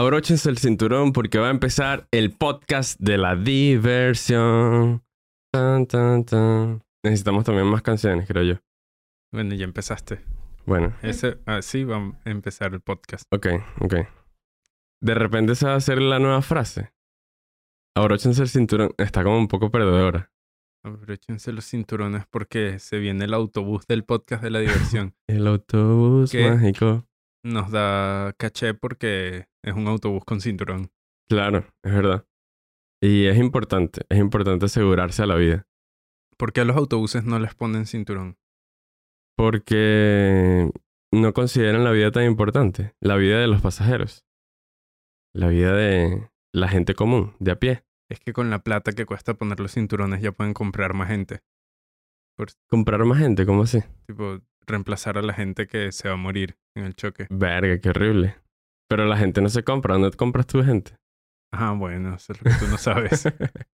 abróchense el cinturón porque va a empezar el podcast de la diversión. Tan, tan, tan. Necesitamos también más canciones, creo yo. Bueno, ya empezaste. Bueno, Ese, así va a empezar el podcast. ok, ok. De repente se va a hacer la nueva frase. Abróchense el cinturón. Está como un poco perdedora. Abróchense los cinturones porque se viene el autobús del podcast de la diversión. El autobús mágico. Nos da caché porque es un autobús con cinturón. Claro, es verdad. Y es importante, es importante asegurarse a la vida. ¿Por qué a los autobuses no les ponen cinturón? Porque no consideran la vida tan importante, la vida de los pasajeros, la vida de la gente común, de a pie. Es que con la plata que cuesta poner los cinturones ya pueden comprar más gente. Comprar más gente, ¿cómo así? Tipo, reemplazar a la gente que se va a morir en el choque. Verga, qué horrible. Pero la gente no se compra, ¿dónde te compras tu gente? Ah, bueno, eso es lo que tú no sabes.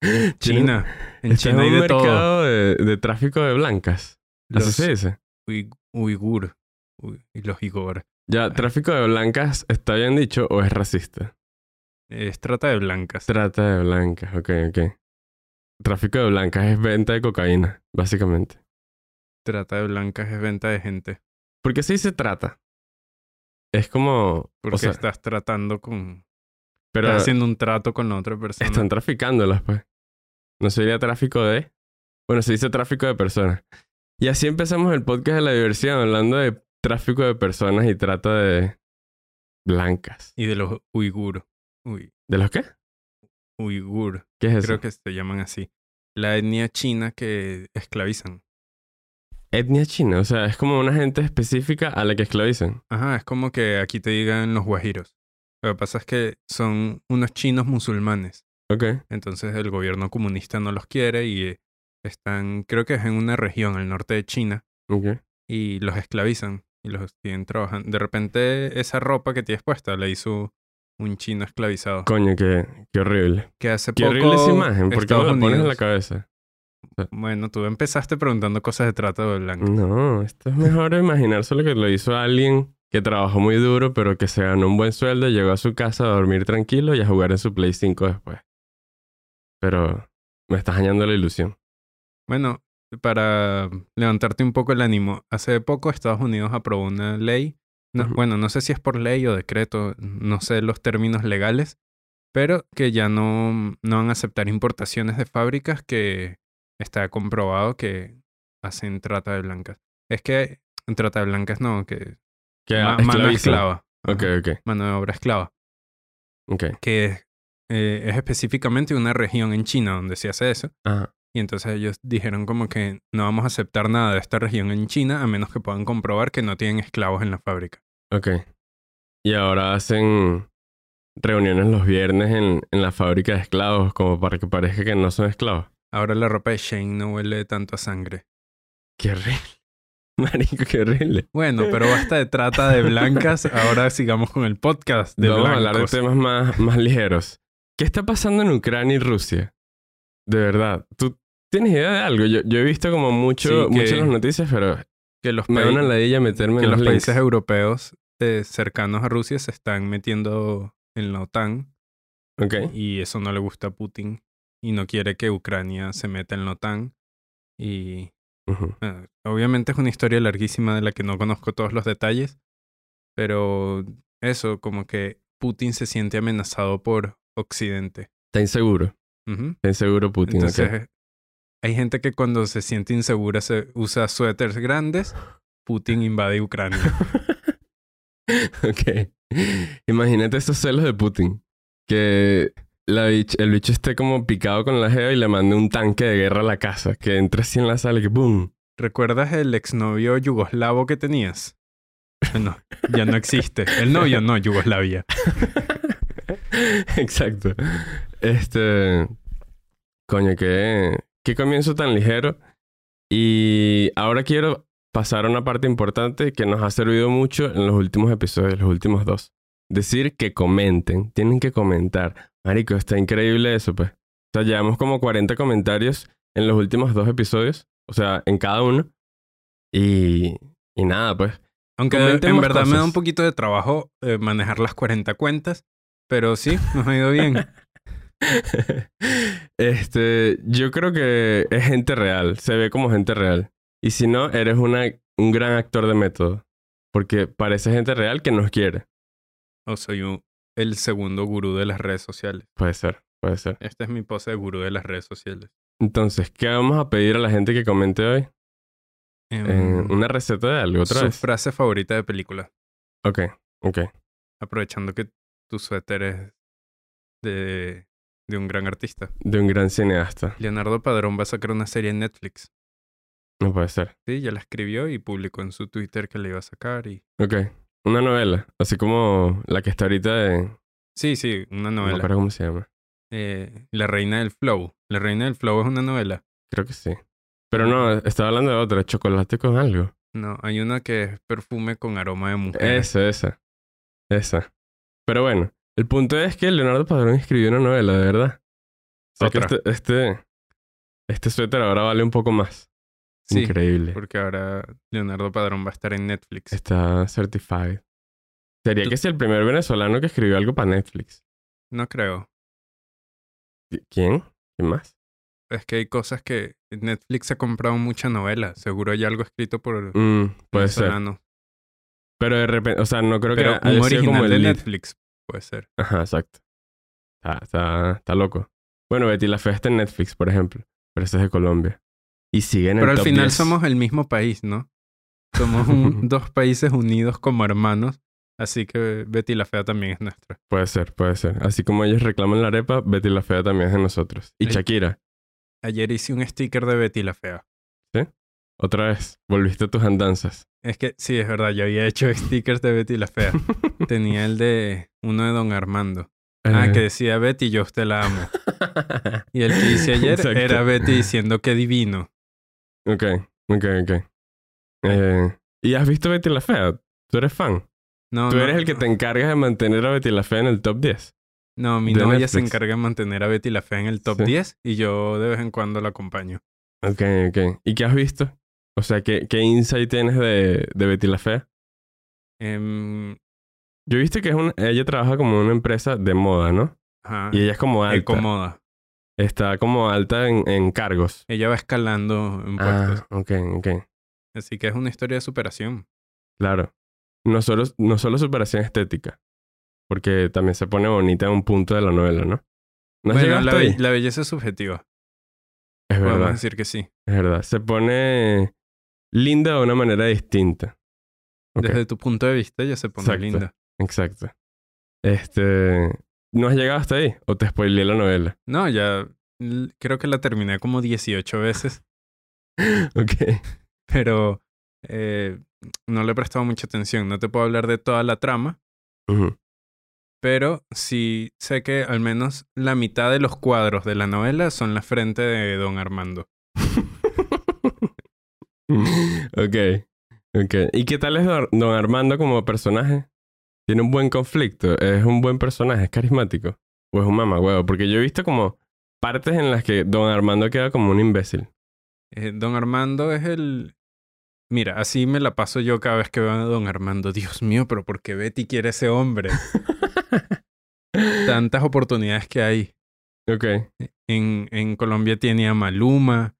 China. En Este China es hay un de todo. mercado de, de tráfico de blancas. Así Los se dice. ui- uigur. Ui- y los igor. Ya, tráfico de blancas, ¿está bien dicho o es racista? Es trata de blancas. Trata de blancas, ok, ok. Tráfico de blancas es venta de cocaína, básicamente. Trata de blancas es venta de gente. ¿Por qué se dice trata? Es como... Porque o sea, estás tratando con... pero estás haciendo un trato con la otra persona. están traficándolas, pues. ¿No sería tráfico de...? Bueno, se dice tráfico de personas. Y así empezamos el podcast de la diversión, hablando de tráfico de personas y trata de blancas. Y de los uigur. Uy, ¿De los qué? uigur. ¿Qué es eso? Creo que se llaman así. La etnia china que esclavizan. Etnia china, o sea, es como una gente específica a la que esclavizan. Ajá, es como que aquí te digan los guajiros. Lo que pasa es que son unos chinos musulmanes. Ok. Entonces el gobierno comunista no los quiere y están, creo que es en una región al norte de China, Ok. y los esclavizan y los tienen trabajando. De repente esa ropa que tienes puesta la hizo un chino esclavizado. Coño, qué, qué horrible. Que hace Qué poco horrible esa imagen. ¿Por qué me Estados la pones en la cabeza? Bueno, tú empezaste preguntando cosas de trata de blancas. No, esto es mejor imaginarse lo que lo hizo alguien que trabajó muy duro, pero que se ganó un buen sueldo, llegó a su casa a dormir tranquilo y a jugar en su Play 5 después. Pero me estás dañando la ilusión. Bueno, para levantarte un poco el ánimo, hace poco Estados Unidos aprobó una ley, no- bueno, no sé si es por ley o decreto, no sé los términos legales, pero que ya no, no van a aceptar importaciones de fábricas que está comprobado que hacen trata de blancas. Es que trata de blancas no, que Que ma- mano esclava. Ok, Ajá, ok, Mano de obra esclava. ok. Que es, eh, es específicamente una región en China donde se hace eso. Ajá. Y entonces ellos dijeron como que no vamos a aceptar nada de esta región en China a menos que puedan comprobar que no tienen esclavos en la fábrica. Ok. Y ahora hacen reuniones los viernes en, en la fábrica de esclavos, como para que parezca que no son esclavos. Ahora la ropa de Shane no huele tanto a sangre. Qué horrible. Marico, qué horrible. Bueno, pero basta de trata de blancas. Ahora sigamos con el podcast de Vamos a hablar de temas más, más ligeros. ¿Qué está pasando en Ucrania y Rusia? De verdad, ¿tú tienes idea de algo? Yo, yo he visto como mucho, Sí, que- las noticias, pero que los, me da una ladilla meterme que en los los países europeos eh, cercanos a Rusia se están metiendo en la OTAN Ok. y eso no le gusta a Putin y no quiere que Ucrania se meta en la OTAN y Ujú. Ah, obviamente es una historia larguísima de la que no conozco todos los detalles, pero eso, como que Putin se siente amenazado por Occidente. Está inseguro. Ujú. Está inseguro Putin. Entonces, hay gente que cuando se siente insegura se usa suéteres grandes. Putin invade Ucrania. ok. Imagínate esos celos de Putin. Que la el bicho esté como picado con la geo y le mande un tanque de guerra a la casa. Que entre así en la sala y que ¡boom! ¿Recuerdas el exnovio yugoslavo que tenías? No, ya no existe. El novio no, Yugoslavia. Exacto. Este. Coño, qué, qué comienzo tan ligero. Y ahora quiero pasar a una parte importante que nos ha servido mucho en los últimos episodios, los últimos dos. Decir que comenten, tienen que comentar. Marico, está increíble eso, pues. O sea, llevamos como 40 comentarios en los últimos dos episodios, o sea, en cada uno. Y, y nada, pues. Aunque en verdad me da un poquito de trabajo eh, manejar las 40 cuentas, Pero sí, nos ha ido bien. este, yo creo que es gente real, se ve como gente real. Y si no, eres una, un gran actor de método. Porque parece gente real que nos quiere. O soy un- el segundo gurú de las redes sociales. Puede ser, puede ser. Esta es mi pose de gurú de las redes sociales. Entonces, ¿qué vamos a pedir a la gente que comente hoy? Em, Eh, una receta de algo, otra su vez. frase favorita de película. Ok, ok. Aprovechando que tu suéter es de, de un gran artista. De un gran cineasta. Leonardo Padrón va a sacar una serie en Netflix. No puede ser. Sí, ya la escribió y publicó en su Twitter que la iba a sacar. y Ok. Una novela. Así como la que está ahorita de... Sí, sí, una No me novela. acuerdo cómo se llama. Eh, la Reina del Flow. La Reina del Flow es una novela. Creo que sí. Pero no, estaba hablando de otra. Chocolate con algo. No, hay una que es perfume con aroma de mujer. Esa, esa. Esa. Pero bueno, el punto es que Leonardo Padrón escribió una novela, de verdad. O sea que Otra. este, este, este suéter ahora vale un poco más. Sí, Increíble. porque ahora Leonardo Padrón va a estar en Netflix. Está certified. Sería que si el primer venezolano que escribió algo para Netflix. No creo. ¿Quién? ¿Quién más? Es que hay cosas que Netflix ha comprado mucha novela. Seguro hay algo escrito por Mm, puede ser. venezolano. Pero de repente, o sea, no creo Pero que un haya sido como original el de lead. Netflix puede ser. Ajá, exacto. Está, está, está loco. Bueno, Betty la Fea está en Netflix, por ejemplo. Pero ese es de Colombia. Y sigue en el Pero al top final 10. somos el mismo país, ¿no? Somos un- dos países unidos como hermanos. Así que Betty la Fea también es nuestra. Puede ser, puede ser. Así como ellos reclaman la arepa, Betty la Fea también es de nosotros. Y Sí. Shakira, Ayer hice un sticker de Betty la Fea. otra vez, volviste a tus andanzas. Es que sí, es verdad, yo había hecho stickers de Betty la Fea. Tenía el de uno de Don Armando. Ah, Eh, que decía Betty, yo a usted la amo. Y el que hice ayer Exacto. era Betty diciendo que divino. Ok, ok, ok. Eh, ¿Y has visto Betty la Fea? ¿Tú eres fan? No, Tú no, eres el que te encargas de mantener a Betty la Fea en el top 10. No, mi novia se encarga de mantener a Betty la Fea en el top Sí. 10 y yo de vez en cuando la acompaño. Ok, ok. ¿Y qué has visto? O sea, ¿qué, qué insight tienes de, de Betty la Fea? Em, Yo he visto que es un, ella trabaja como en una empresa de moda, ¿no? ajá, Y ella es como alta. Ecomoda. Está como alta en, en cargos. Ella va escalando en puestos. Ah, ok, ok. Así que es una historia de superación. Claro. No solo, no solo superación estética. Porque también se pone bonita en un punto de la novela, ¿no? ¿No has bueno, la, ahí? belleza es subjetiva. Es Podemos verdad, decir que sí. es verdad. Se pone linda de una manera distinta. Desde tu punto de vista ella se pone Exacto. linda. exacto. Este... ¿No has llegado hasta ahí? ¿O te spoileé la novela? No, ya creo que la terminé como 18 veces, ok. pero eh, no le he prestado mucha atención. No te puedo hablar de toda la trama, pero sí sé que al menos la mitad de los cuadros de la novela son la frente de Don Armando. ok. Ok. ¿Y qué tal es Don Armando como personaje? Tiene un buen conflicto. Es un buen personaje. Es carismático. O es un mamagüevo. Porque yo he visto como partes en las que Don Armando queda como un imbécil. Eh, don Armando es el... Mira, así me la paso yo cada vez que veo a Don Armando. Dios mío, pero ¿por qué Betty quiere ese hombre? Tantas oportunidades que hay. ok. En, en Colombia tiene a Maluma,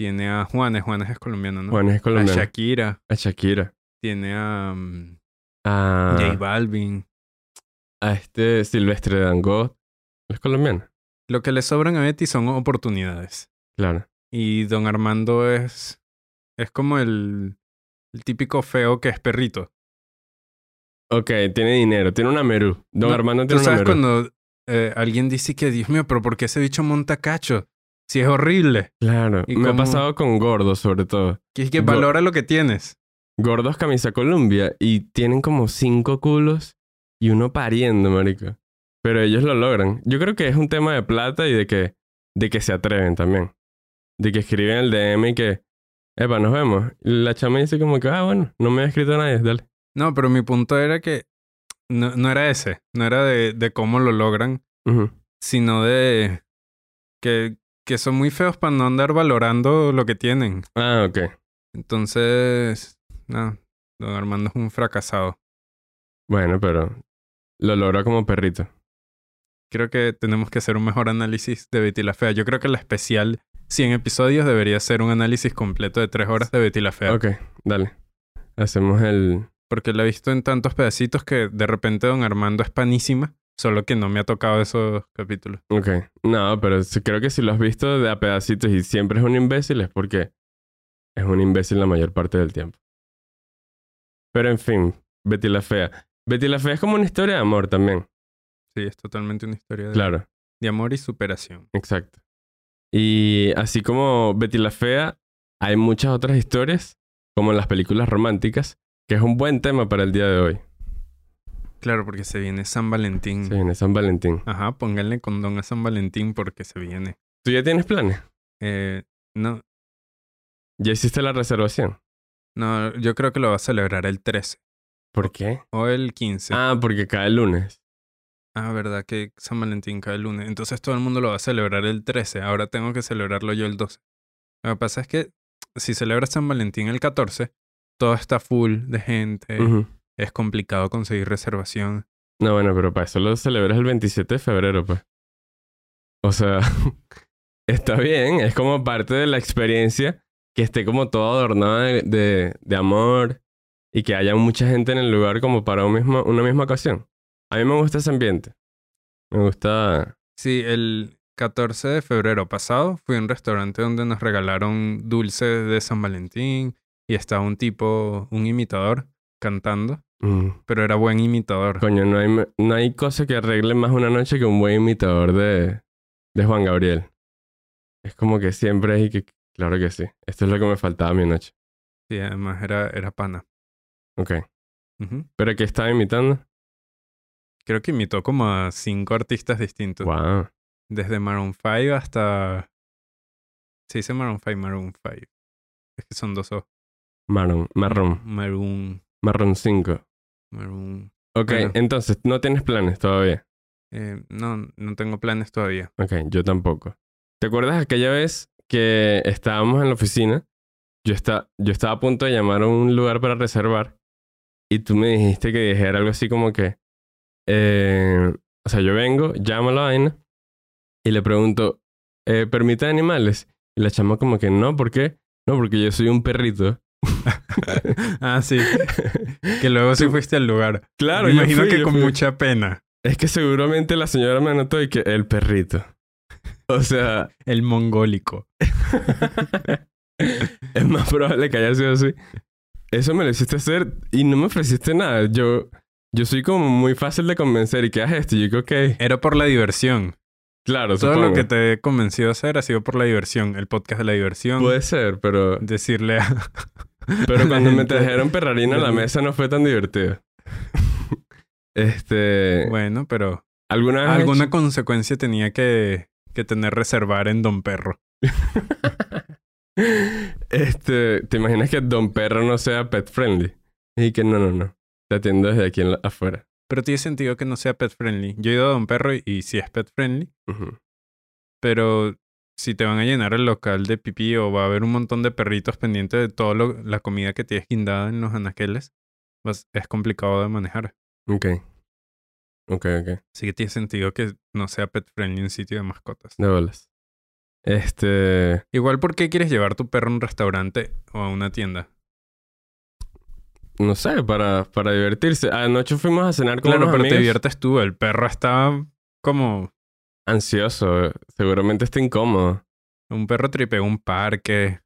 tiene a Juanes, Juanes es colombiano, ¿no? Juan es a colombiano. Shakira, A Shakira. tiene a mm, A, J Balvin. a este Silvestre Dangot. Es colombiano. Lo que le sobran a Betty son oportunidades. Claro. Y Don Armando es, es como el, el típico feo que es perrito. Ok, tiene dinero. Tiene una Merú. Don No, Armando ¿Tú tiene una sabes Merú. cuando eh, alguien dice que, Dios mío, pero ¿por qué ese bicho monta cacho? Si es horrible. Claro. ¿Y Me ha pasado con gordos, sobre todo. Que es que Go- valora lo que tienes. Gordos camisa Columbia y tienen como cinco culos y uno pariendo, marico. Pero ellos lo logran. Yo creo que es un tema de plata y de que, de que se atreven también. De que escriben el DM y que, epa, nos vemos. La chama dice como que, ah, bueno, no me ha escrito nadie, dale. No, pero mi punto era que no, no era ese. No era de, de cómo lo logran, sino de que, que son muy feos para no andar valorando lo que tienen. Ah, ok. Entonces, no, don Armando es un fracasado. Bueno, pero lo logra como perrito. Creo que tenemos que hacer un mejor análisis de Betty la Fea. Yo creo que la especial 100 episodios debería ser un análisis completo de 3 horas de Betty la Fea. Ok, dale. Hacemos el... Porque la he visto en tantos pedacitos que de repente Don Armando es panísima. Solo que no me ha tocado esos capítulos. Ok. No, pero creo que si lo has visto de a pedacitos y siempre es un imbécil es porque es un imbécil la mayor parte del tiempo. Pero en fin, Betty la Fea. Betty la Fea es como una historia de amor también. Sí, es totalmente una historia de, Claro, de amor y superación. exacto. Y así como Betty la Fea, hay muchas otras historias, como en las películas románticas, que es un buen tema para el día de hoy. Claro, porque se viene San Valentín. Se viene San Valentín. Ajá, pónganle condón a San Valentín porque se viene. ¿Tú ya tienes planes? Eh, no, ¿Ya hiciste la reservación? No, yo creo que lo va a celebrar el 13 ¿Por qué? o el 15. Ah, porque cae el lunes. Ah, verdad que San Valentín cae el lunes. Entonces todo el mundo lo va a celebrar el 13. Ahora tengo que celebrarlo yo el 12. Lo que pasa es que si celebras San Valentín el 14, todo está full de gente. Es complicado conseguir reservación. No, bueno, pero para eso lo celebras el 27 de febrero, pues. O sea, está bien, es como parte de la experiencia que esté como todo adornado de, de, de amor y que haya mucha gente en el lugar como para un mismo, una misma ocasión. A mí me gusta ese ambiente. Me gusta... Sí, el 14 de febrero pasado fui a un restaurante donde nos regalaron dulces de San Valentín y estaba un tipo, un imitador, cantando, mm, pero era buen imitador. coño, no hay, no hay cosa que arregle más una noche que un buen imitador de, de Juan Gabriel. Es como que siempre hay que... Claro que sí. Esto es lo que me faltaba a mi noche. Sí, además era, era pana. Ok. ¿Pero qué estaba imitando? Creo que imitó como a cinco artistas distintos. Wow. Desde Maroon 5 hasta... Se dice Maroon 5, Maroon 5. Es que son dos O. Marrón, marrón, Maroon, marrón 5. Maroon... Ok, Bueno. entonces, no tienes planes todavía. Eh, no, no tengo planes todavía. Ok, yo tampoco. ¿Te acuerdas aquella vez que estábamos en la oficina? Yo, está, yo estaba a punto de llamar a un lugar para reservar y tú me dijiste que dijera algo así como que, eh, o sea, yo vengo, llamo a la vaina y le pregunto, eh, ¿permite animales? Y la chama como que no, ¿por qué? No, porque yo soy un perrito. ah, sí. Que luego sí fuiste al lugar. Claro, Me imagino fui, que con fui. mucha pena. Es que seguramente la señora me anotó y que el perrito. O sea, El mongólico. es más probable que haya sido así. Eso me lo hiciste hacer y no me ofreciste nada. Yo, yo soy como muy fácil de convencer y que haces esto. Y yo digo, ok, Era por la diversión. claro, Todo supongo. lo que te he convencido a hacer ha sido por la diversión. El podcast de la diversión. Puede ser, pero, Decirle a... pero cuando me trajeron perrarina a la mesa no fue tan divertido. este, Bueno, pero ¿alguna alguna hecho- consecuencia tenía que, que tener reservar en Don Perro. este, ¿te imaginas que Don Perro no sea pet friendly? Y que no, no, no. Te atiendo desde aquí en la- afuera. Pero tiene sentido que no sea pet friendly. Yo he ido a Don Perro y, y sí es pet friendly. Pero si te van a llenar el local de pipí o va a haber un montón de perritos pendientes de toda la comida que tienes guindada en los anaqueles, pues es complicado de manejar. Ok. Ok, ok. Así que tiene sentido que no sea pet friendly en sitio de mascotas. De bolas. Este. Igual, ¿por qué quieres llevar tu perro a un restaurante o a una tienda? No sé, para, para divertirse. Anoche fuimos a cenar con Claro, unos pero te amigos. diviertes tú. El perro está como... Ansioso. Seguramente está incómodo. Un perro tripea un parque.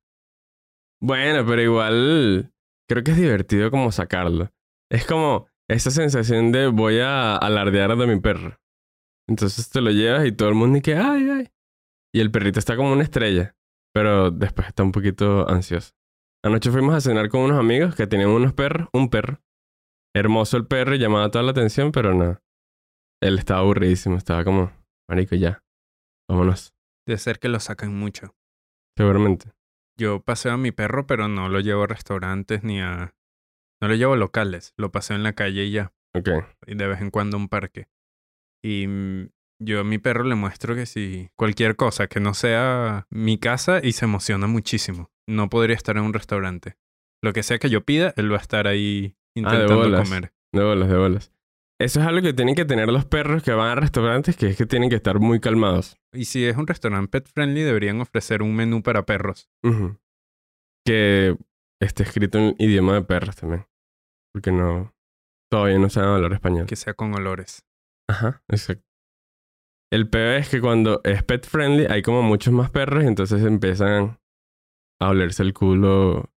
Bueno, pero igual. Creo que es divertido como sacarlo. Es como esa sensación de voy a alardear de mi perro. Entonces te lo llevas y todo el mundo y que ay, ay. Y el perrito está como una estrella. Pero después está un poquito ansioso. Anoche fuimos a cenar con unos amigos que tenían unos perros, un perro. Hermoso el perro y llamaba toda la atención, pero no. Él estaba aburridísimo, estaba como, marico, ya. Vámonos. De ser que lo sacan mucho. Seguramente. Yo paseo a mi perro, pero no lo llevo a restaurantes ni a... No lo llevo a locales. Lo paseo en la calle y ya. Ok. Y de vez en cuando a un parque. Y mm, yo a mi perro le muestro que si cualquier cosa que no sea mi casa y se emociona muchísimo. No podría estar en un restaurante. Lo que sea que yo pida, él va a estar ahí Ah, de intentando bolas. comer. De bolas, de bolas. eso es algo que tienen que tener los perros que van a restaurantes, que es que tienen que estar muy calmados. Y si es un restaurante pet friendly, deberían ofrecer un menú para perros. Que esté escrito en idioma de perros también. Porque no... Todavía no saben hablar español. Que sea con olores. Ajá, exacto. El peor es que cuando es pet friendly hay como muchos más perros y entonces empiezan a olerse el culo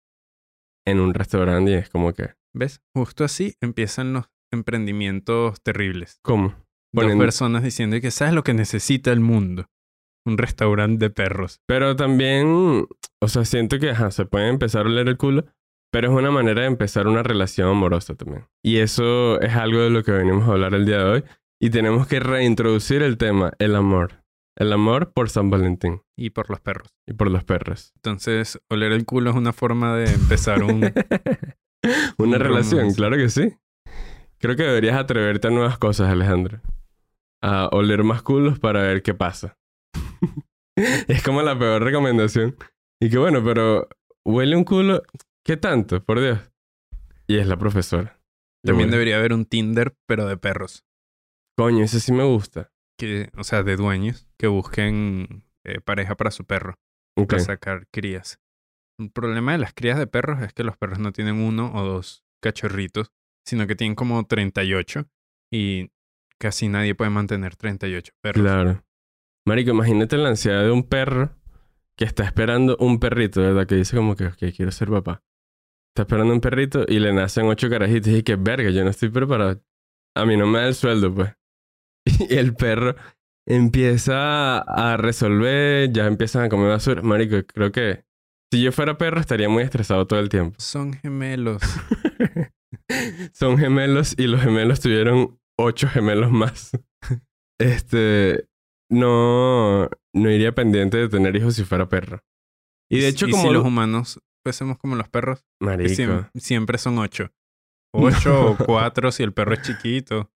en un restaurante y es como que... ¿Ves? Justo así empiezan los emprendimientos terribles. ¿Cómo? Dos personas diciendo que sabes lo que necesita el mundo. Un restaurante de perros. Pero también, o sea, siento que ajá, se puede empezar a oler el culo, pero es una manera de empezar una relación amorosa también. Y eso es algo de lo que venimos a hablar el día de hoy. Y tenemos que reintroducir el tema, el amor. El amor por San Valentín Y por los perros. y por los perros. Entonces, oler el culo es una forma de empezar un... Una Un relación, romance. claro que sí. Creo que deberías atreverte a nuevas cosas, Alejandro. A oler más culos para ver qué pasa. es como la peor recomendación. Y que bueno, pero huele un culo. ¿Qué tanto? Por Dios. Y es la profesora. También debería haber un Tinder, pero de perros. Coño, ese sí me gusta. Que, o sea, de dueños que busquen eh, pareja para su perro. Ok. Para sacar crías. El problema de las crías de perros es que los perros no tienen uno o dos cachorritos, sino que tienen como 38 y casi nadie puede mantener 38 perros. Claro. Marico, imagínate la ansiedad de un perro que está esperando un perrito, ¿verdad? Que dice como que, ok, quiero ser papá. Está esperando un perrito y le nacen ocho carajitos y que verga, yo no estoy preparado. A mí no me da el sueldo, pues. Y el perro empieza a resolver, ya empiezan a comer basura. Marico, creo que si yo fuera perro estaría muy estresado todo el tiempo. Son gemelos. Son gemelos y los gemelos tuvieron ocho gemelos más. Este, no, no iría pendiente de tener hijos si fuera perro. Y de hecho, ¿Y como si lo- los humanos fuésemos como los perros, Marico, siem- siempre son ocho. Ocho o cuatro si el perro es chiquito.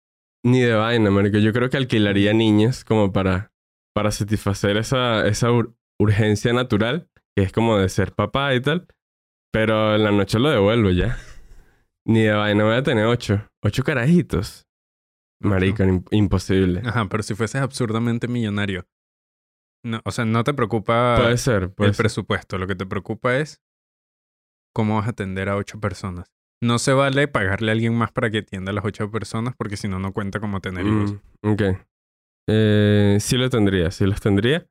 ni de vaina, marico. Yo creo que alquilaría niñas como para, para satisfacer esa, esa ur- urgencia natural, que es como de ser papá y tal. Pero en la noche lo devuelvo ya. Ni de vaina voy a tener ocho. Ocho carajitos. Marico, im- imposible. Ajá, pero si fueses absurdamente millonario. No, o sea, no te preocupa Puede ser, puede el ser. presupuesto. Lo que te preocupa es cómo vas a atender a ocho personas. No se vale pagarle a alguien más para que atienda a las ocho personas porque si no, no cuenta como tener hijos. Mm, ok. Eh, sí lo tendría, sí los tendría.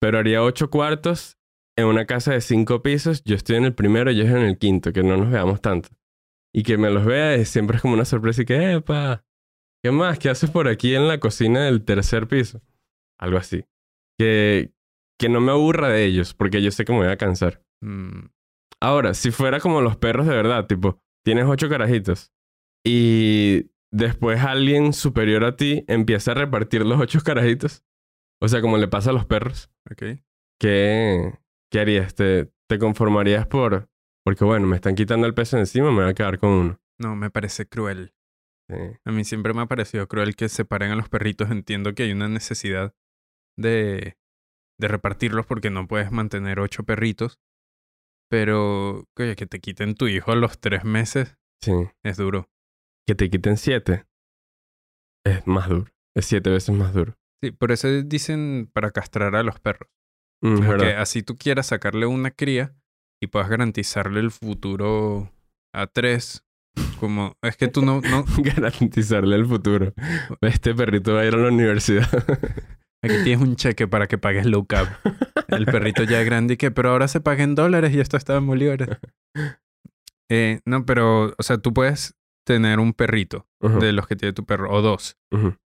Pero haría ocho cuartos en una casa de cinco pisos. Yo estoy en el primero y ellos en el quinto, que no nos veamos tanto. Y que me los vea siempre es como una sorpresa y que, ¡epa! ¿Qué más? ¿Qué haces por aquí en la cocina del tercer piso? Algo así. Que, que no me aburra de ellos, porque yo sé que me voy a cansar. Mm, Ahora, si fuera como los perros de verdad, tipo, tienes ocho carajitos y después alguien superior a ti empieza a repartir los ocho carajitos, o sea, como le pasa a los perros. ¿qué, qué harías? ¿Te, ¿Te conformarías por...? Porque bueno, me están quitando el peso encima, me voy a quedar con uno. No, me parece cruel. Sí. A mí siempre me ha parecido cruel que separen a los perritos. Entiendo que hay una necesidad de, de repartirlos porque no puedes mantener ocho perritos. Pero, oye, que te quiten tu hijo a los tres meses sí. es duro. Que te quiten siete. Es más duro. Es siete veces más duro. Sí, por eso dicen para castrar a los perros. Mm, es Que verdad. así tú quieras sacarle una cría y puedas garantizarle el futuro a tres. Como, es que tú no, no, Garantizarle el futuro. Este perrito va a ir a la universidad. aquí tienes un cheque para que pagues low cap. El perrito ya es grande y que, pero ahora se paga en dólares y esto está en bolívares. Eh, no, pero, o sea, tú puedes tener un perrito de los que tiene tu perro, o dos,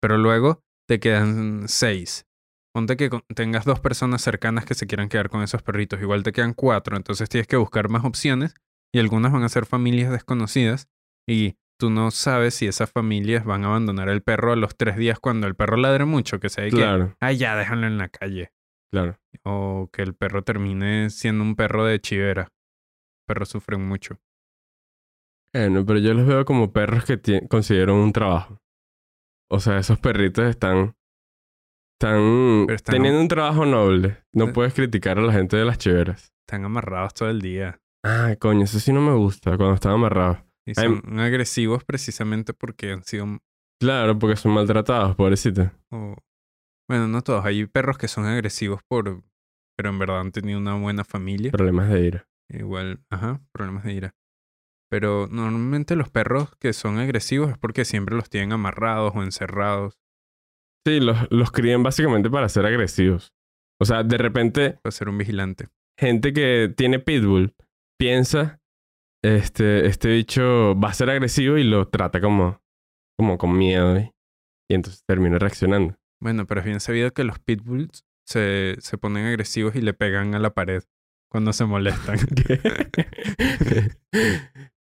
pero luego te quedan seis. Ponte que tengas dos personas cercanas que se quieran quedar con esos perritos, igual te quedan cuatro, entonces tienes que buscar más opciones y algunas van a ser familias desconocidas y tú no sabes si esas familias van a abandonar el perro a los tres días cuando el perro ladre mucho, que se que, Claro, ay, ya, déjalo en la calle. claro. O que el perro termine siendo un perro de chivera. Perros sufren mucho. Bueno, pero yo los veo como perros que consiguieron un trabajo. O sea, esos perritos están, están, están- teniendo un trabajo noble. No Eh. puedes criticar a la gente de las chiveras. Están amarrados todo el día. Ah, coño, eso sí no me gusta cuando están amarrados. Y Ay, son agresivos precisamente porque han sido Claro, porque son maltratados, pobrecitos. O, bueno, no todos. Hay perros que son agresivos por, pero en verdad han tenido una buena familia. Problemas de ira. Igual, ajá, problemas de ira. Pero normalmente los perros que son agresivos es porque siempre los tienen amarrados o encerrados. Sí, los, los crían básicamente para ser agresivos. O sea, de repente, Para ser un vigilante. gente que tiene pitbull piensa, este, este bicho va a ser agresivo y lo trata como, como con miedo. ¿eh? Y entonces termina reaccionando. Bueno, pero es bien sabido que los pitbulls se, se ponen agresivos y le pegan a la pared cuando se molestan.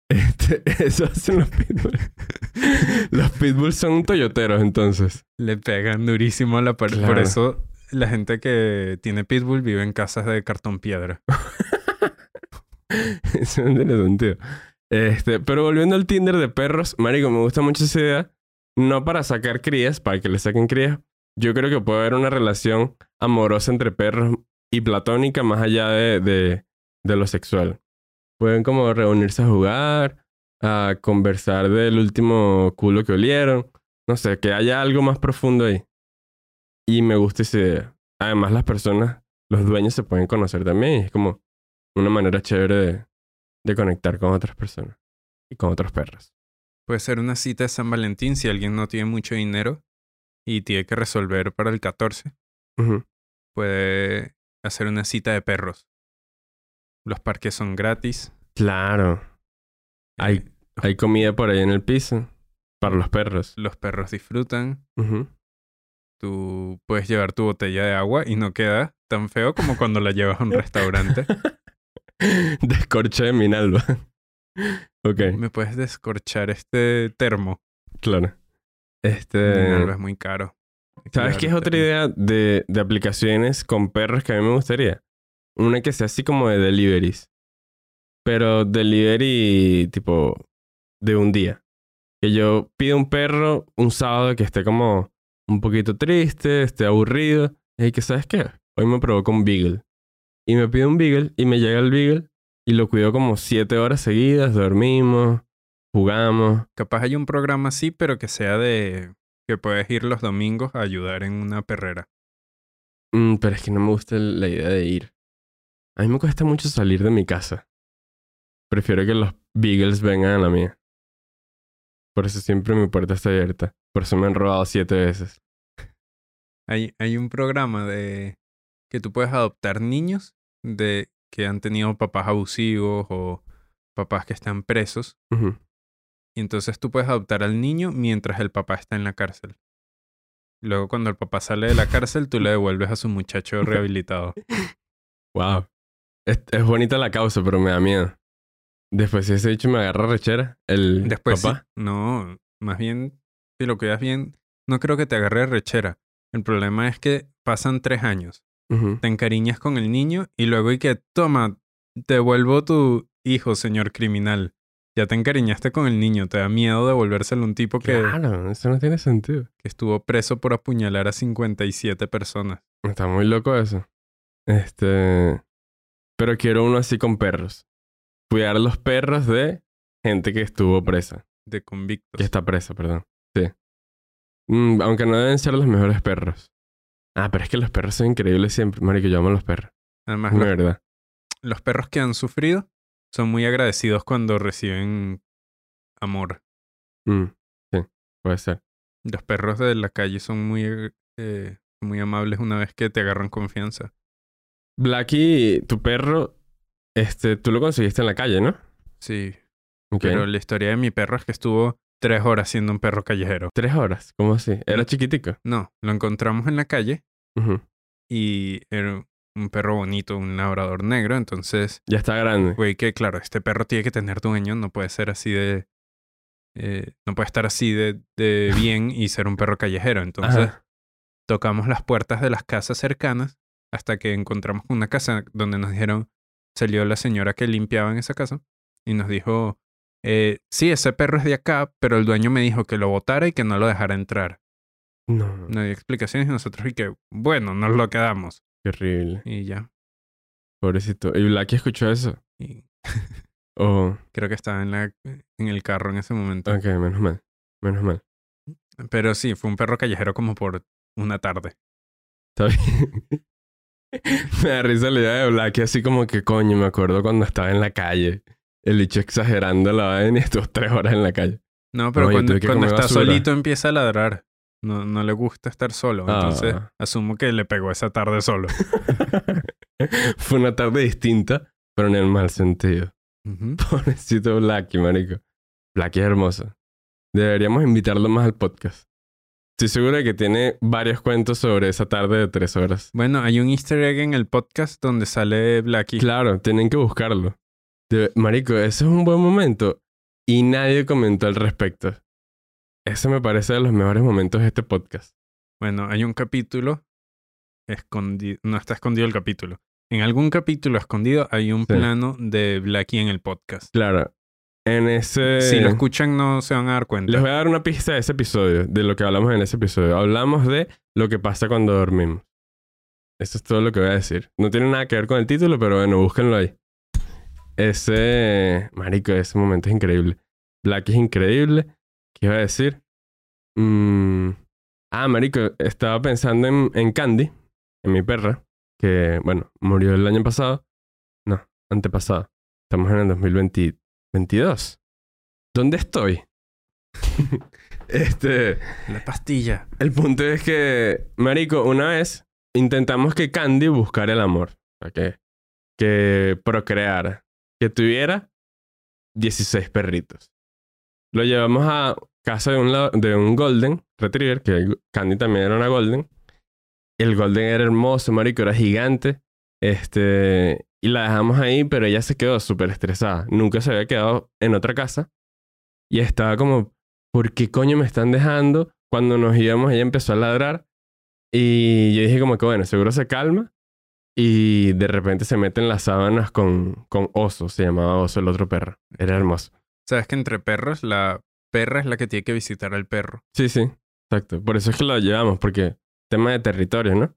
Este, eso hacen los pitbulls. Los pitbulls son toyoteros, entonces. le pegan durísimo a la pared. Por eso la gente que tiene pitbull vive en casas de cartón piedra. Sentido. Este, pero volviendo al Tinder de perros, marico, me gusta mucho esa idea. No para sacar crías, para que le saquen crías. Yo creo que puede haber una relación amorosa entre perros y platónica más allá de, de, de lo sexual. Pueden como reunirse a jugar, a conversar del último culo que olieron. No sé, que haya algo más profundo ahí. Y me gusta esa idea. Además, las personas, los dueños se pueden conocer también. es como una manera chévere de, de conectar con otras personas y con otros perros. Puede ser una cita de San Valentín si alguien no tiene mucho dinero y tiene que resolver para el 14. Ujú. Puede hacer una cita de perros. Los parques son gratis. Claro. Hay, Eh, hay comida por ahí en el piso para los perros. los perros disfrutan. Tú puedes llevar tu botella de agua y no queda tan feo como cuando la llevas a un restaurante. Descorche de Minalba. ok, Me puedes descorchar este termo. claro. Minalba Este. es muy caro. ¿Sabes qué es otra idea de, de aplicaciones con perros que a mí me gustaría? Una que sea así como de deliveries. Pero delivery tipo de un día. Que yo pido un perro un sábado que esté como un poquito triste, esté aburrido. Y que, ¿sabes qué? Hoy me provoca un beagle. Y me pido un beagle y me llega el beagle y lo cuido como siete horas seguidas, dormimos, jugamos. Capaz hay un programa así, pero que sea de que puedes ir los domingos a ayudar en una perrera. Mm, pero es que no me gusta la idea de ir. A mí me cuesta mucho salir de mi casa. Prefiero que los Beagles vengan a la mía. Por eso siempre mi puerta está abierta. Por eso me han robado siete veces. Hay, hay un programa de que tú puedes adoptar niños de que han tenido papás abusivos o papás que están presos. Y entonces tú puedes adoptar al niño mientras el papá está en la cárcel. Luego cuando el papá sale de la cárcel, tú le devuelves a su muchacho rehabilitado. Wow. Es, es bonita la causa, pero me da miedo. Después si ese bicho me agarra rechera, el Después, sí- papá. no, más bien, si lo cuidas bien, no creo que te agarre rechera. El problema es que pasan tres años, Te encariñas con el niño y luego y que, toma, te devuelvo tu hijo, señor criminal. Ya te encariñaste con el niño, te da miedo devolvérselo a un tipo que, Claro, eso no tiene sentido. que estuvo preso por apuñalar a 57 personas. Está muy loco eso. Este. Pero quiero uno así con perros. Cuidar los perros de gente que estuvo presa. De convictos. Que está presa, perdón. Sí. Mm, aunque no deben ser los mejores perros. Ah, pero es que los perros son increíbles siempre. Marico, yo amo a los perros. Además, los, verdad. los perros que han sufrido son muy agradecidos cuando reciben amor. Mm, sí, puede ser. Los perros de la calle son muy, eh, muy amables una vez que te agarran confianza. Blackie, tu perro, este, tú lo conseguiste en la calle, ¿no? Sí, pero la historia de mi perro es que estuvo tres horas siendo un perro callejero. Tres horas, ¿cómo así? Era chiquitico. No, lo encontramos en la calle y era un perro bonito, un labrador negro. Entonces, Ya está grande. güey, que claro, este perro tiene que tener dueño, no puede ser así de... eh, no puede estar así de, de bien y ser un perro callejero. Entonces, Ajá. tocamos las puertas de las casas cercanas hasta que encontramos una casa donde nos dijeron, salió la señora que limpiaba en esa casa y nos dijo, eh, sí, ese perro es de acá, pero el dueño me dijo que lo botara y que no lo dejara entrar. No, No dio explicaciones y nosotros y que, bueno, nos lo quedamos. qué horrible. Y ya. Pobrecito. ¿Y Blackie escuchó eso? Y Oh, creo que estaba en, la, en el carro en ese momento. ok, menos mal. Menos mal. Pero sí, fue un perro callejero como por una tarde. Está bien. me da risa la idea de Blacky, así como que coño, me acuerdo cuando estaba en la calle. El bicho exagerando la vaina y estuvo tres horas en la calle. No, pero cuando, está basura. solito empieza a ladrar. No, no le gusta estar solo. Entonces Ah. asumo que le pegó esa tarde solo. Fue una tarde distinta, pero en el mal sentido. Ujú. Pobrecito Blacky, marico. Blacky es hermoso. Deberíamos invitarlo más al podcast. Estoy seguro de que tiene varios cuentos sobre esa tarde de tres horas. Bueno, hay un easter egg en el podcast donde sale Blackie. Claro, tienen que buscarlo. De- marico, ese es un buen momento. Y nadie comentó al respecto. Ese me parece de los mejores momentos de este podcast. Bueno, hay un capítulo escondido. No está escondido el capítulo. En algún capítulo escondido hay un Sí. plano de Blackie en el podcast. Claro. En ese... Si lo escuchan no se van a dar cuenta. Les voy a dar una pista de ese episodio, de lo que hablamos en ese episodio. Hablamos de lo que pasa cuando dormimos. Eso es todo lo que voy a decir. No tiene nada que ver con el título, pero bueno, búsquenlo ahí. Ese... Marico, ese momento es increíble. Black es increíble. ¿Qué iba a decir? Mm, Ah, marico, estaba pensando en, en Candy, en mi perra, que, bueno, murió el año pasado. No, antepasado. Estamos en el 2022. ¿Dónde estoy? este, La pastilla. el punto es que, marico, una vez intentamos que Candy buscara el amor. O sea, que, que procreara. Que tuviera 16 perritos. Lo llevamos a casa de un, de un Golden Retriever, que Candy también era una Golden. El Golden era hermoso, marico, era gigante. Este, y la dejamos ahí, pero ella se quedó súper estresada. Nunca se había quedado en otra casa. Y estaba como, ¿por qué coño me están dejando? Cuando nos íbamos, ella empezó a ladrar. Y yo dije como que, bueno, seguro se calma. Y de repente se mete en las sábanas con, con Oso. Se llamaba Oso el otro perro. Era hermoso. Sabes que entre perros, la perra es la que tiene que visitar al perro. Sí, sí. Exacto. Por eso es que lo llevamos, porque tema de territorio, ¿no?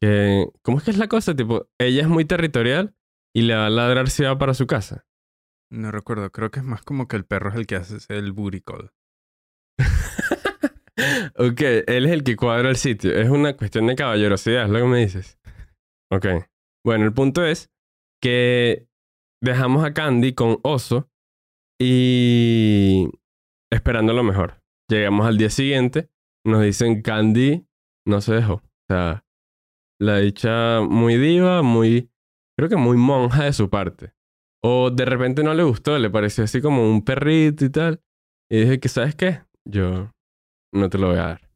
Que, ¿Cómo es que es la cosa? Tipo, ella es muy territorial y le va a ladrar si va para su casa. No recuerdo, creo que es más como que el perro es el que hace el booty call. ok, él es el que cuadra el sitio. Es una cuestión de caballerosidad, es lo que me dices. Ok. Bueno, el punto es que dejamos a Candy con Oso y esperando lo mejor. Llegamos al día siguiente, nos dicen Candy no se dejó. O sea, la dicha muy diva, muy, creo que muy monja de su parte. O de repente no le gustó, le pareció así como un perrito y tal. Y dije que, ¿sabes qué? Yo no te lo voy a dar.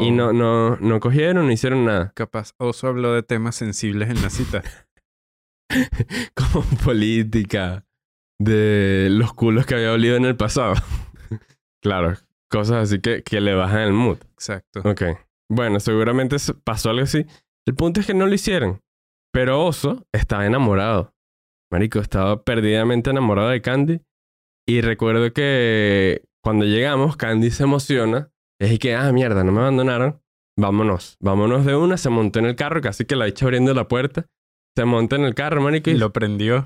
Y no, no, no cogieron, no hicieron nada. Capaz Oso habló de temas sensibles en la cita. Como política, de los culos que había olido en el pasado. claro, cosas así que, que le bajan el mood. Exacto. Ok. Bueno, seguramente pasó algo así. El punto es que no lo hicieron. Pero Oso estaba enamorado. Marico, estaba perdidamente enamorado de Candy. Y recuerdo que cuando llegamos, Candy se emociona. Es que, ah, mierda, no me abandonaron. Vámonos. Vámonos de una. Se montó en el carro, casi que la echa abriendo la puerta. Se monta en el carro, marico. Y lo prendió.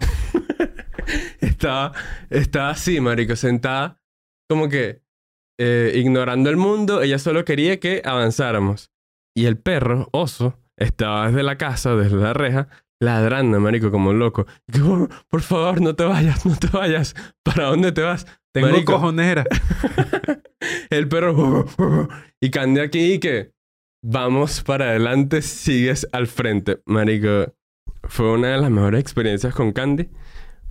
estaba, estaba así, marico, sentada, como que eh, ignorando el mundo. Ella solo quería que avanzáramos. Y el perro, oso, estaba desde la casa, desde la reja, ladrando, marico, como un loco. "Oh, por favor, no te vayas, no te vayas. ¿Para dónde te vas? Tengo Marico. cojonera. el perro, y Candy aquí, y que vamos para adelante, sigues al frente. Marico, fue una de las mejores experiencias con Candy.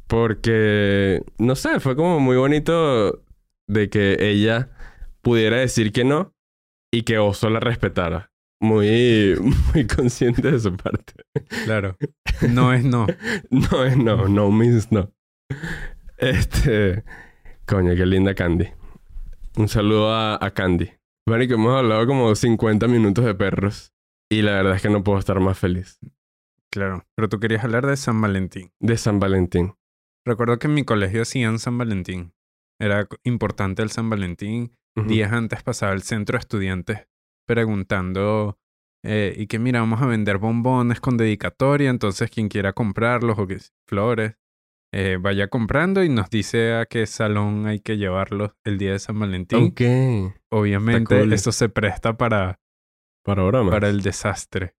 Porque, no sé, fue como muy bonito de que ella pudiera decir que no y que Oso la respetara. Muy, muy consciente de su parte. Claro. No es no. No es no, no means no. Este. Coño, qué linda Candy. Un saludo a, a Candy. Marico, hemos hablado como 50 minutos de perros. Y la verdad es que no puedo estar más feliz. Claro. Pero tú querías hablar de San Valentín. De San Valentín. Recuerdo que en mi colegio hacían San Valentín. Era importante el San Valentín. Días antes pasaba el centro de estudiantes preguntando eh, y que mira, vamos a vender bombones con dedicatoria, entonces quien quiera comprarlos o que flores. Eh, vaya comprando y nos dice a qué salón hay que llevarlo el día de San Valentín. Ok. Obviamente, cool. eso se presta para, Para broma. para el desastre.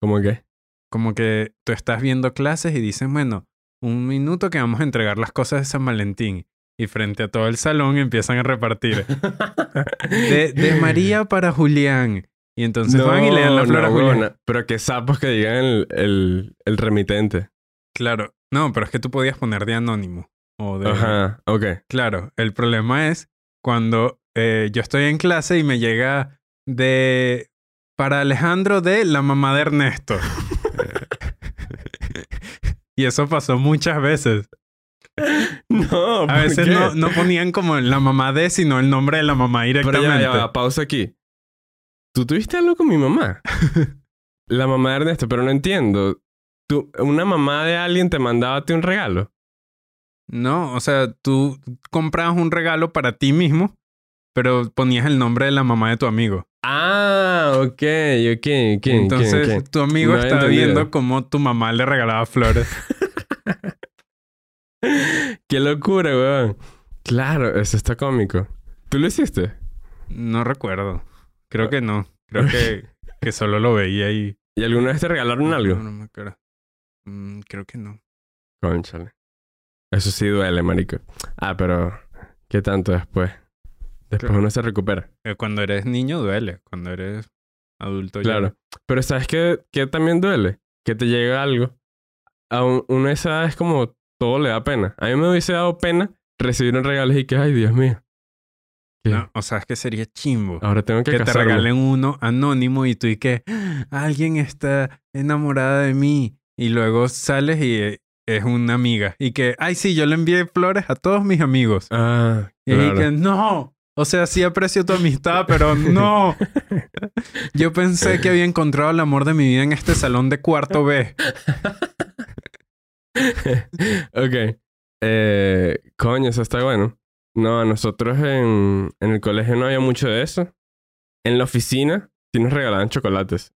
¿Cómo que? Como que tú estás viendo clases y dices, bueno, un minuto que vamos a entregar las cosas de San Valentín. Y frente a todo el salón empiezan a repartir. De, de María para Julián. Y entonces van y le dan la flor a Julián. Pero qué sapos que digan el, el, el remitente. Claro. No, pero es que tú podías poner de anónimo. O de... Ajá, ok. Claro, el problema es cuando eh, yo estoy en clase y me llega de... Para Alejandro de la mamá de Ernesto. y eso pasó muchas veces. No, A ¿por veces no, no ponían como la mamá de, sino el nombre de la mamá Pero directamente. ya, ya, va, pausa aquí. ¿Tú tuviste algo con mi mamá? La mamá de Ernesto, pero no entiendo. ¿Tú, ¿Una mamá de alguien te mandaba a ti un regalo? No, o sea, tú comprabas un regalo para ti mismo, pero ponías el nombre de la mamá de tu amigo. Ah, ok, ok, ok. Entonces, tu amigo No estaba viendo cómo tu mamá le regalaba flores. Qué locura, weón. Claro, eso está cómico. ¿Tú lo hiciste? No recuerdo. Creo que no. Creo que, que solo lo veía y... ¿Y alguna vez te regalaron algo? No, no me acuerdo. Mm, creo que no. Conchale. Eso sí duele, marico. Ah, pero... ¿Qué tanto después? Después Claro. uno se recupera. Cuando eres niño duele. Cuando eres adulto ya Claro. Pero ¿sabes qué, qué también duele? Que te llega algo. A un- una de esas es como todo le da pena. A mí me hubiese dado pena recibir un regalo y que, ay, Dios mío. No, o sea, es que sería chimbo. Ahora tengo que, que te regalen uno anónimo y tú y que "Ah, alguien está enamorada de mí. Y luego sales y eh, es una amiga. Y que, ay, sí, yo le envié flores a todos mis amigos. Ah, Y claro. que, no. O sea, sí aprecio tu amistad, pero no. Yo pensé que había encontrado el amor de mi vida en este salón de cuarto B. ok. Eh, coño, eso está bueno. No, nosotros en, en el colegio no había mucho de eso. En la oficina sí nos regalaban chocolates.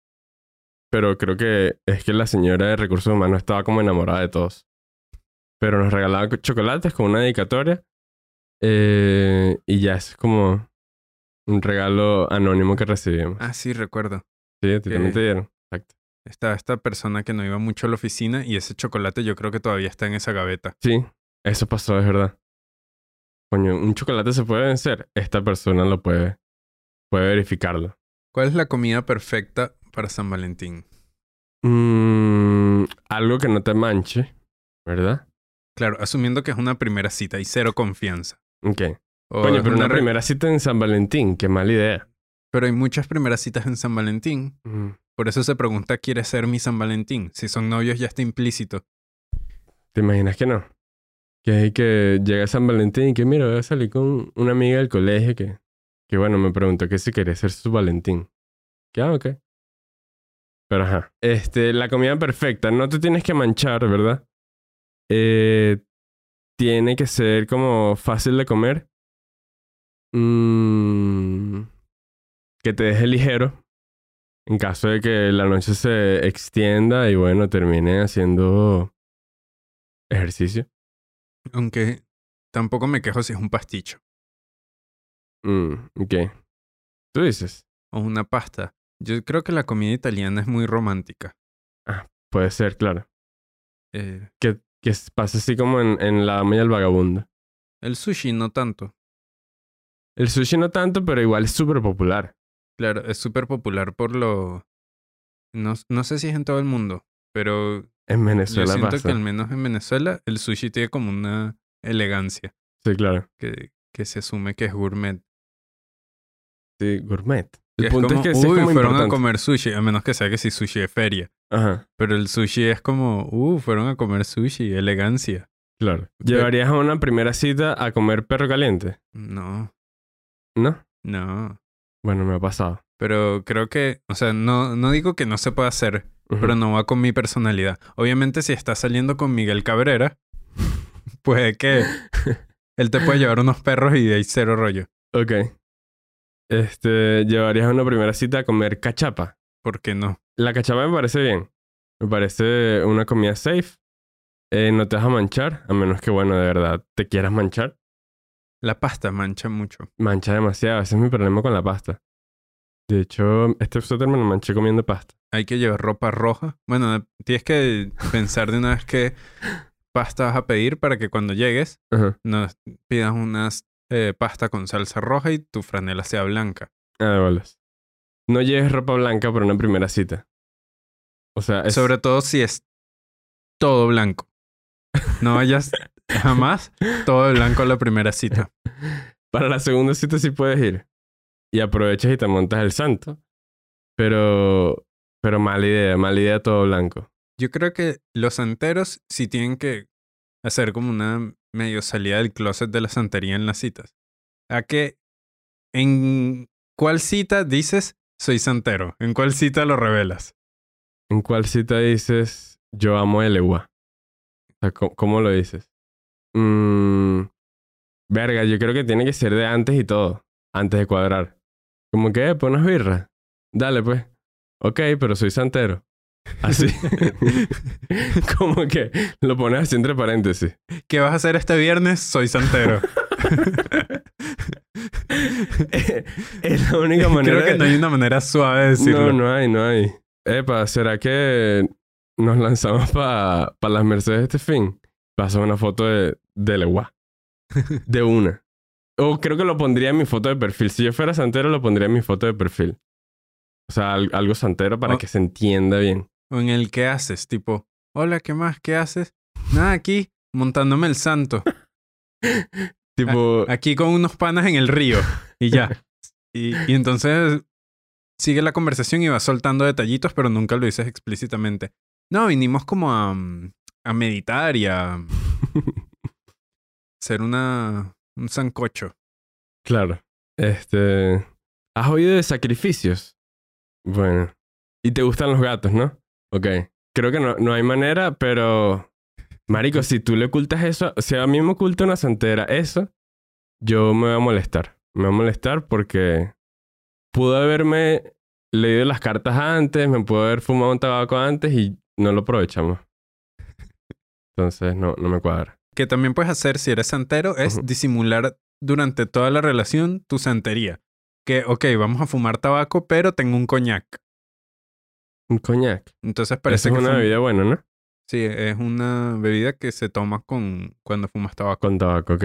Pero creo que es que la señora de recursos humanos estaba como enamorada de todos. Pero nos regalaban co- chocolates con una dedicatoria. Eh, y ya es como un regalo anónimo que recibimos. Ah, sí, recuerdo. Sí, a ti también te dieron. Exacto. Estaba esta persona que no iba mucho a la oficina y ese chocolate yo creo que todavía está en esa gaveta. Sí, eso pasó, es verdad. Coño, un chocolate se puede vencer. Esta persona lo puede, puede verificarlo. ¿Cuál es la comida perfecta para San Valentín? Mm, algo que no te manche, ¿verdad? Claro, asumiendo que es una primera cita y cero confianza. Ok. O Coño, es pero una primera cita en San Valentín, qué mala idea. Pero hay muchas primeras citas en San Valentín. Mm, Por eso se pregunta, ¿quieres ser mi San Valentín? Si son novios ya está implícito. ¿Te imaginas que no? Que hay que llega San Valentín y que mira, voy a salir con una amiga del colegio que, que bueno, me preguntó que si quería ser su Valentín. Que ah, ok. Pero ajá. Este, la comida perfecta, no te tienes que manchar, ¿verdad? Eh, tiene que ser como fácil de comer. Mm, que te deje ligero. En caso de que la noche se extienda y bueno, termine haciendo ejercicio. Aunque tampoco me quejo si es un pasticho Mm, ok. Tú dices, o una pasta. Yo creo que la comida italiana es muy romántica. puede ser, claro. Eh, Que, que pasa así como en, en La Dama y el Vagabundo. el sushi no tanto. El sushi no tanto, pero igual es súper popular. Claro, es súper popular por lo... No, no sé si es en todo el mundo, pero En yo Venezuela siento pasa. que al menos en Venezuela el sushi tiene como una elegancia Sí, claro. que, que se asume que es gourmet. Sí, gourmet. El punto como, es que sí es uy, como fueron a comer sushi, a menos que sea que si sushi es feria. Ajá, Pero el sushi es como, uh, fueron a comer sushi, elegancia. claro. ¿Llevarías a una primera cita a comer perro caliente? No, ¿No? no. Bueno, me ha pasado. Pero creo que, o sea, no, no digo que no se pueda hacer, pero no va con mi personalidad. Obviamente, si estás saliendo con Miguel Cabrera, puede que él te puede llevar unos perros y de ahí cero rollo. Ok. Este, ¿llevarías a una primera cita a comer cachapa? ¿Por qué no? La cachapa me parece bien. Me parece una comida safe. Eh, no te vas a manchar, a menos que, bueno, de verdad te quieras manchar. La pasta mancha mucho. Mancha demasiado, ese es mi problema con la pasta. De hecho, este suéter me lo manché comiendo pasta. Hay que llevar ropa roja. Bueno, tienes que pensar de una vez qué pasta vas a pedir para que cuando llegues Ajá. nos pidas unas eh, pasta con salsa roja y tu franela sea blanca. Ah, de bolas. No lleves ropa blanca para una primera cita. O sea, es... Sobre todo si es todo blanco. No vayas jamás todo blanco a la primera cita. Para la segunda cita sí puedes ir. Y aprovechas y te montas el santo. Pero... Pero mala idea, mala idea todo blanco. Yo creo que los santeros sí tienen que hacer como una medio salida del closet de la santería en las citas. ¿A qué? ¿En cuál cita dices soy santero? ¿En cuál cita lo revelas? ¿En cuál cita dices yo amo el sea, ¿cómo, lo dices? Mm, verga, yo creo que tiene que ser de antes y todo. Antes de cuadrar. Como que, eh, pones birra. Dale, pues. Ok, pero soy santero. Así. Como que lo pones así entre paréntesis. ¿Qué vas a hacer este viernes? Soy santero. es la única manera. Creo que no hay una manera suave de decirlo. No, no hay, no hay. Epa, ¿será que nos lanzamos para las Mercedes este fin? Paso una foto de, de Legua. De una. O creo que lo pondría en mi foto de perfil. Si yo fuera santero, lo pondría en mi foto de perfil. O sea, al- algo santero para Oh. que se entienda bien. O en el que haces, tipo, hola, ¿qué más? ¿Qué haces? Nada, aquí, montándome el santo. Tipo, Aquí con unos panas en el río. Y ya. Y, y entonces sigue la conversación y vas soltando detallitos, pero nunca lo dices explícitamente. No, vinimos como a, mm, a meditar y a hacer una, un sancocho. claro. Este. ¿Has oído de sacrificios? Bueno. Y te gustan los gatos, ¿no? Ok. Creo que no, no hay manera, pero. Marico, si tú le ocultas eso, si a mí me oculta una santera eso, yo me voy a molestar. Me voy a molestar porque pudo haberme leído las cartas antes, me pudo haber fumado un tabaco antes y no lo aprovechamos. Entonces, no, no me cuadra. Que también puedes hacer si eres santero es Ujú. disimular durante toda la relación tu santería. Que, ok, vamos a fumar tabaco, pero tengo un coñac. Un coñac. Entonces parece Esa que es una bebida buena, ¿no? Sí, es una bebida que se toma con cuando fumas tabaco. Con tabaco, ok.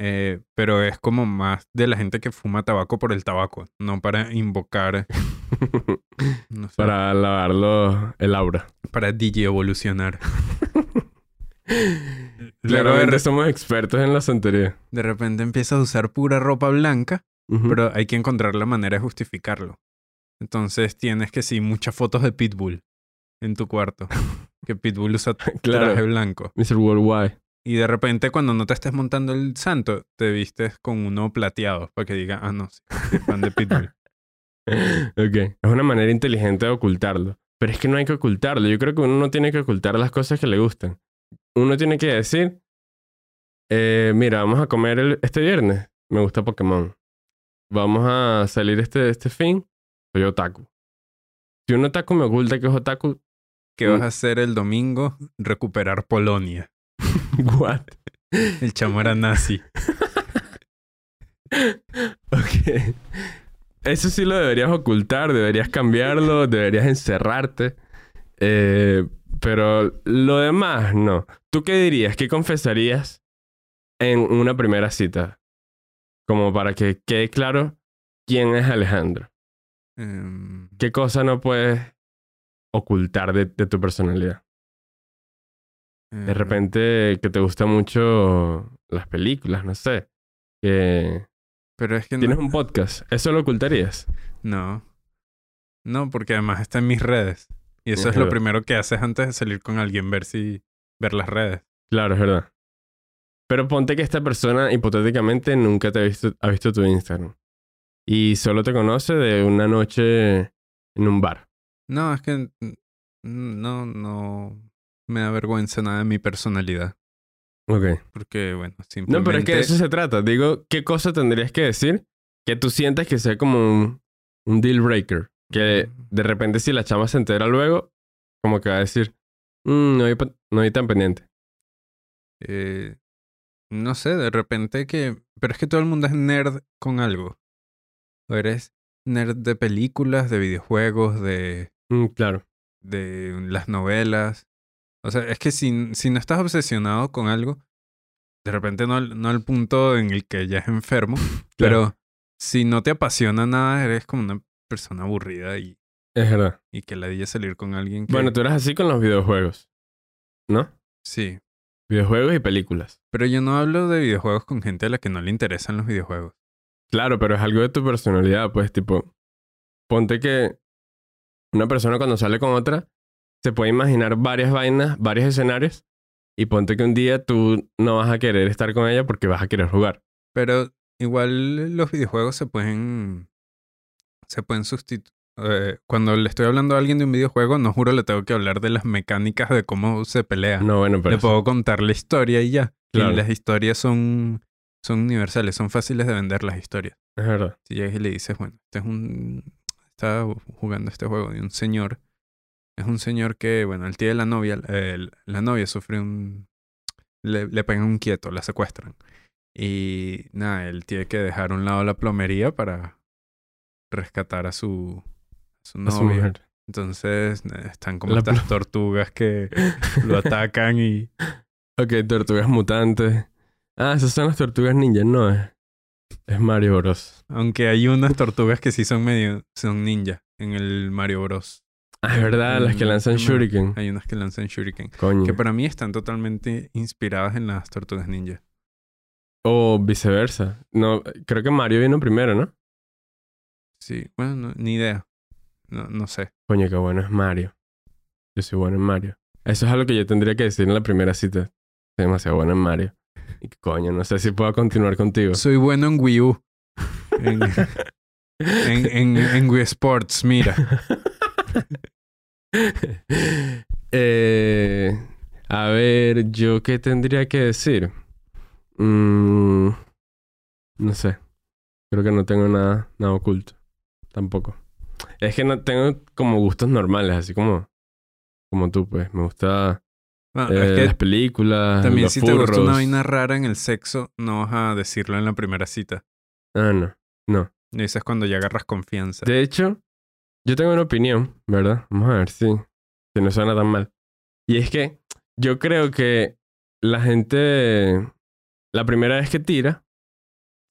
Eh, pero es como más de la gente que fuma tabaco por el tabaco, no para invocar, no sé, para, lavarlo el aura. para DJ evolucionar. De, Claramente re- somos expertos en la santería. de repente empiezas a usar pura ropa blanca, pero hay que encontrar la manera de justificarlo. Entonces tienes que sí, muchas fotos de Pitbull en tu cuarto. Que Pitbull usa traje blanco. Mr. Worldwide. Y de repente cuando no te estés montando el santo, te vistes con uno plateado para que diga, ah, no, soy fan de Pitbull. ok. Es una manera inteligente de ocultarlo. Pero es que no hay que ocultarlo. Yo creo que uno no tiene que ocultar las cosas que le gustan. Uno tiene que decir, eh, mira, vamos a comer el- este viernes. Me gusta Pokémon. Vamos a salir este, este fin. Soy otaku. Si un otaku me oculta que es otaku, ¿Qué vas a hacer el domingo? Recuperar Polonia. what? El chamo era nazi. Ok. Eso sí lo deberías ocultar, deberías cambiarlo, deberías encerrarte. Eh, pero lo demás, no. ¿Tú qué dirías? ¿Qué confesarías en una primera cita? Como para que quede claro quién es Alejandro. Em, ¿Qué cosa no puedes ocultar de, de tu personalidad? De em, repente que te gustan mucho las películas, no sé. Que Pero es que tienes no, un podcast. ¿Eso lo ocultarías? no. No, porque además está en mis redes. Y eso Es es lo primero que haces antes de salir con alguien, ver si... ver las redes. Claro, es verdad. Pero ponte que esta persona hipotéticamente nunca te ha visto, ha visto tu Instagram. Y solo te conoce de una noche en un bar. No, es que no, no me da vergüenza nada de mi personalidad. Ok. Porque, bueno, No, simplemente... pero es que de eso se trata. Digo, ¿qué cosa tendrías que decir que tú sientas que sea como un, un deal breaker? Que de repente si la chama se entera luego, como que va a decir, "Mm, no, hay, no hay tan pendiente. Eh, no sé, de repente que... Pero es que todo el mundo es nerd con algo. O eres nerd de películas, de videojuegos, de, Mm, claro. de las novelas. O sea, es que si, si no estás obsesionado con algo, de repente no, al- no al punto en el que ya es enfermo, pero si no te apasiona nada, eres como una persona aburrida y, Es verdad. y que la de salir con alguien que... Bueno, tú eres así con los videojuegos. ¿No? Sí, Videojuegos y películas. pero yo no hablo de videojuegos con gente a la que no le interesan los videojuegos. Claro, pero es algo de tu personalidad, pues, tipo, ponte que una persona cuando sale con otra se puede imaginar varias vainas, varios escenarios, y ponte que un día tú no vas a querer estar con ella porque vas a querer jugar. Pero igual los videojuegos se pueden. Se pueden sustituir. cuando le estoy hablando a alguien de un videojuego, no juro le tengo que hablar de las mecánicas de cómo se pelea. No, bueno, pero le puedo contar la historia y ya. Claro. Y las historias son, son universales, son fáciles de vender las historias. es verdad. Si llegas y le dices, bueno, este es un. Está jugando este juego de un señor. Es un señor que, bueno, él tiene la novia. eh, la novia sufre un. Le, le pegan un quieto, la secuestran. Y nada, él tiene que dejar a un lado la plomería para rescatar a su, a su A su novia. mujer. Entonces están como La estas tortugas que lo atacan y. Ok, tortugas mutantes. Ah, esas son las tortugas ninja, no es. Es Mario Bros. Aunque hay unas tortugas que sí son medio. son ninja en el Mario Bros. Ah, es verdad, las que lanzan primero. shuriken. Hay unas que lanzan shuriken. Coño. Que para mí están totalmente inspiradas en las tortugas ninja. O viceversa. No, creo que Mario vino primero, ¿no? Sí, bueno, no- ni idea. No, no sé. Coño, qué bueno es Mario. Yo soy bueno en Mario. Eso es algo que yo tendría que decir en la primera cita. Soy demasiado bueno en Mario. Coño, no sé si puedo continuar contigo. Soy bueno en Wii U. En, en, en, en Wii Sports, mira. eh, a ver, ¿yo qué tendría que decir? Mm, no sé. Creo que no tengo nada, nada oculto. Tampoco. Es que no tengo como gustos normales, así como, como tú, pues. Me gusta Bueno, eh, Ah, es las que películas, también los si te gusta una furros. vaina rara en el sexo, no vas a decirlo en la primera cita. Ah, no. No. Lo dices cuando ya agarras confianza. De hecho, yo tengo una opinión, ¿verdad? Vamos a ver si, si no suena tan mal. Y es que yo creo que la gente, la primera vez que tira,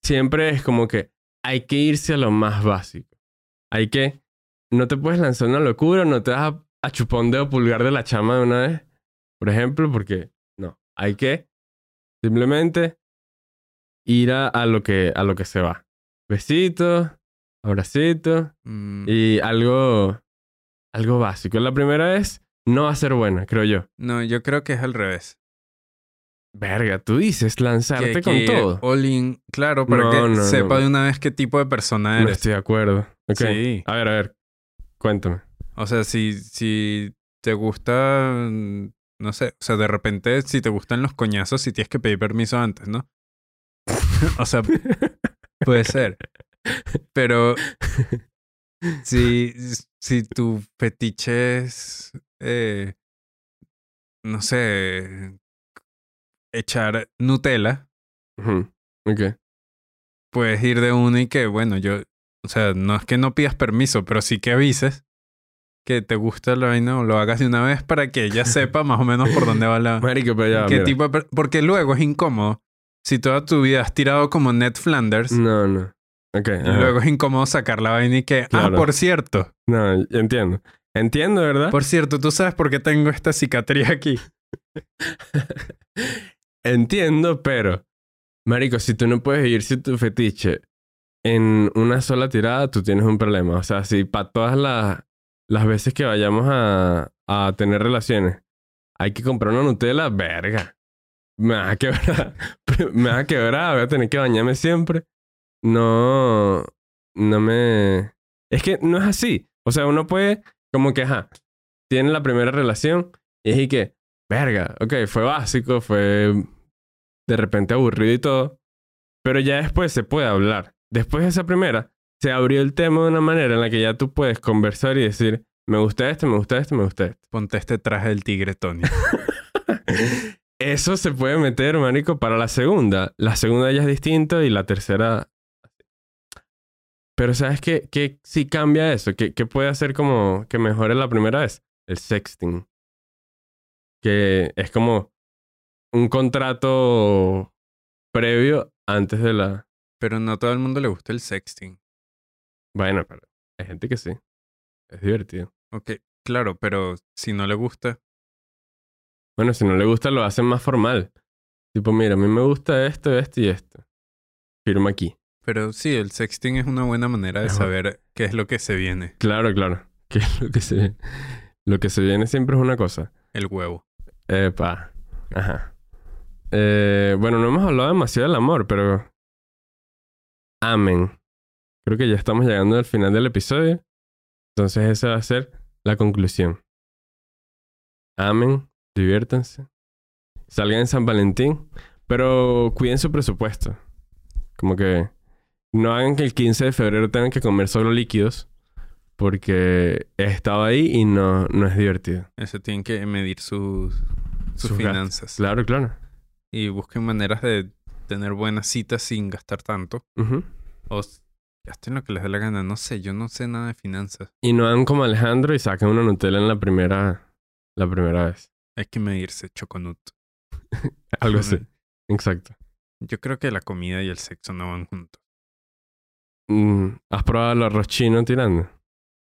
siempre es como que hay que irse a lo más básico. Hay que, no te puedes lanzar una locura, no te vas a, a chupar un dedo pulgar de la chama de una vez, por ejemplo, porque no, hay que simplemente ir a, a lo, que, a lo que se va. Besitos, abracitos Mm, y algo, algo básico. La primera vez no ser buena, creo yo. no, yo creo que es al revés. Verga, tú dices lanzarte Que- con que todo. all in, claro, para No, que no, sepa no. de una vez qué tipo de persona No eres. estoy de acuerdo. Sí. A ver, a ver. Cuéntame. O sea, si, si te gusta, no sé, o sea, de repente si te gustan los coñazos, si tienes que pedir permiso antes, ¿no? o sea, puede ser. Pero si, si tu fetiche es, eh, no sé, echar Nutella, puedes ir de uno y que, bueno, yo, o sea, no es que no pidas permiso, pero sí que avises que te gusta la vaina o lo hagas de una vez para que ella sepa más o menos por dónde va la... Marico, pero ya. qué mira. tipo de per- Porque luego es incómodo. Si toda tu vida has tirado como Ned Flanders, No, no. Ok. ajá. luego es incómodo sacar la vaina y que, Claro. ah, por cierto, No, entiendo. Entiendo, ¿verdad? por cierto, tú sabes por qué tengo esta cicatriz aquí. Entiendo, pero. Marico, si tú no puedes irse tu fetiche en una sola tirada, tú tienes un problema. O sea, si para todas las, las veces que vayamos a, a tener relaciones hay que comprar una Nutella, verga. Me vas a quebrar. me vas a quebrar, voy a tener que bañarme siempre. No. No me. Es que no es así. O sea, uno puede, como que, ajá, tiene la primera relación y es y que, verga, ok, fue básico, fue de repente aburrido y todo, pero ya después se puede hablar. Después de esa primera, se abrió el tema de una manera en la que ya tú puedes conversar y decir, me gusta este, me gusta este, me gusta este. Ponte este traje del tigre, Tony. eso se puede meter, manico, para la segunda. La segunda ya es distinto y la tercera... Pero ¿sabes qué? ¿Qué si cambia eso? ¿Qué, ¿Qué puede hacer como que mejore la primera vez? El sexting. Que es como un contrato previo antes de la... Pero no a todo el mundo le gusta el sexting. Bueno, pero hay gente que sí. Es divertido. Ok, claro, pero si no le gusta, Bueno, si no le gusta, lo hacen más formal. Tipo, mira, a mí me gusta esto, esto y esto. Firma aquí. pero sí, el sexting es una buena manera de Ajá. saber qué es lo que se viene. Claro, claro. Que es lo que se Lo que se viene siempre es una cosa. El huevo. Epa. Ajá. Eh, bueno, no hemos hablado demasiado del amor, pero. Amén. Creo que ya estamos llegando al final del episodio. Entonces, esa va a ser la conclusión. Amén. Diviértanse. Salgan en San Valentín. Pero cuiden su presupuesto. Como que no hagan que el 15 de febrero tengan que comer solo líquidos. Porque he estado ahí y no, no es divertido. Eso tienen que medir sus, sus, Sus gastos. finanzas. Claro, claro. Y busquen maneras de tener buenas citas sin gastar tanto. O gasten lo que les dé la gana. No sé, yo no sé nada de finanzas. Y no hagan como Alejandro y sacan una Nutella en la primera, la primera vez. Hay que medirse, choconut. Algo así. Exacto. Yo creo que la comida y el sexo no van juntos. Mm, ¿Has probado el arroz chino tirando?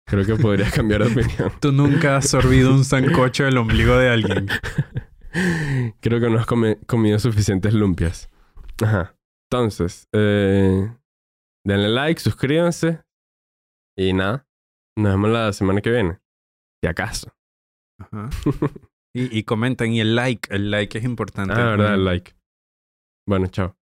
Creo que podrías cambiar de opinión. Tú nunca has sorbido un sancocho del ombligo de alguien. Creo que no has comido suficientes lumpias. Ajá. Entonces, eh, denle like, suscríbanse. Y nada. Nos vemos la semana que viene. Si acaso. Ajá. Y, y comenten. Y el like. El like es importante. Ah, verdad, el like. Bueno, chao.